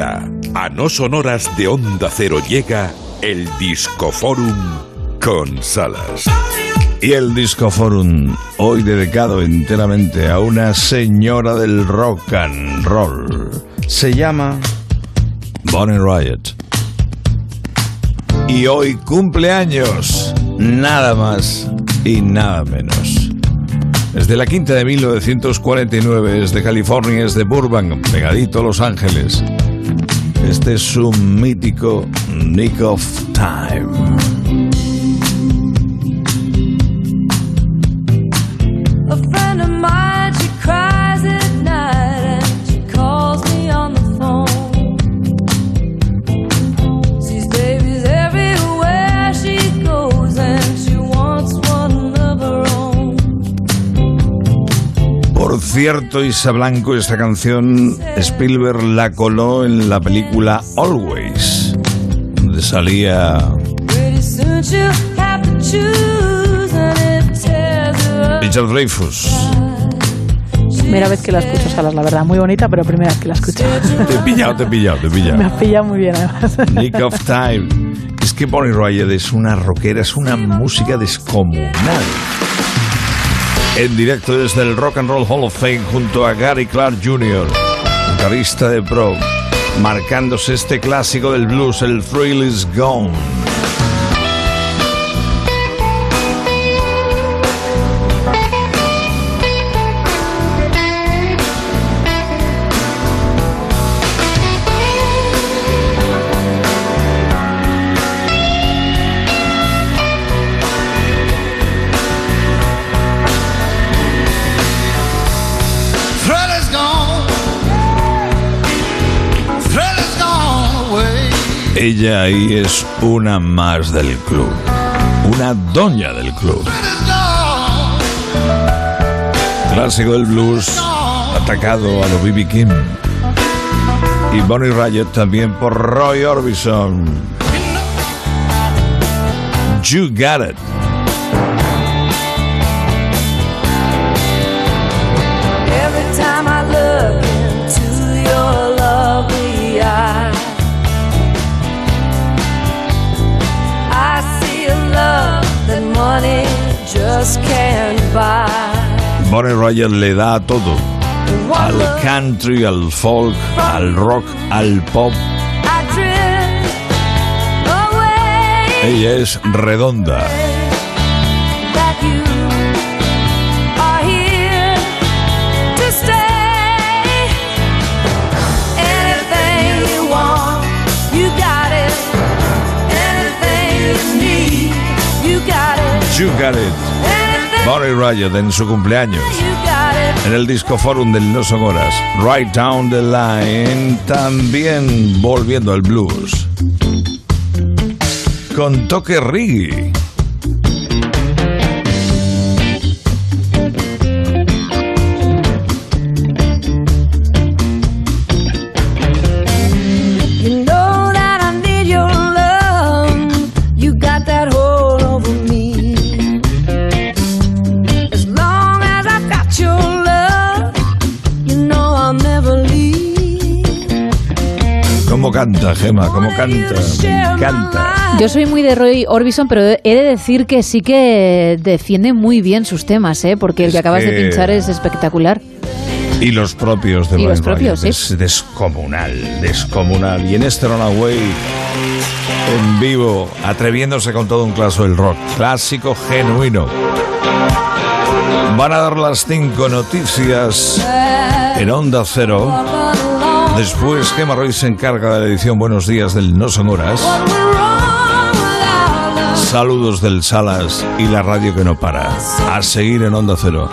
A no sonoras de Onda Cero llega el Discoforum con Salas. Y el Discoforum, hoy dedicado enteramente a una señora del rock and roll. Se llama Bonnie Riot. Y hoy cumpleaños, nada más y nada menos. Desde la quinta de 1949, es de California, es de Burbank, pegadito a Los Ángeles. Este es un mítico Nick of Time. Por cierto, Isa Blanco, esta canción Spielberg la coló en la película Always, donde salía. Richard Dreyfus. Primera vez que la escucho, Salas, la verdad. Muy bonita, pero primera vez que la escucho. Te he pillado, te he pillado, te he Me pillado. has pillado muy bien, además. Nick of Time. Es que Bonnie Riot es una rockera, es una música descomunal. En directo desde el Rock and Roll Hall of Fame junto a Gary Clark Jr., guitarrista de pro, marcándose este clásico del blues, el Thrill is Gone. Ella ahí es una más del club, una doña del club. Clásico del blues, atacado a lo B.B. King. Y Bonnie Riot también por Roy Orbison. You got it. Bonnie Riot le da a todo. Al country, al folk, al rock, al pop. Ella es redonda. You got it. Bonnie Riot en su cumpleaños. En el disco forum del No Son Horas. Right Down the Line. También volviendo al blues. Con toque reggae. ¿Cómo canta, Gema? ¿Cómo canta? Me encanta. Yo soy muy de Roy Orbison, pero he de decir que sí que defiende muy bien sus temas, ¿eh? porque el que acabas de pinchar es espectacular. Y los propios de los propios, sí. Es descomunal, descomunal. Y en este Runaway, en vivo, atreviéndose con todo un clásico del rock. Clásico genuino. Van a dar las cinco noticias en Onda Cero. Después, Gemma Roy se encarga de la edición Buenos Días del No Son Horas. Saludos del Salas y la radio que no para. A seguir en Onda Cero.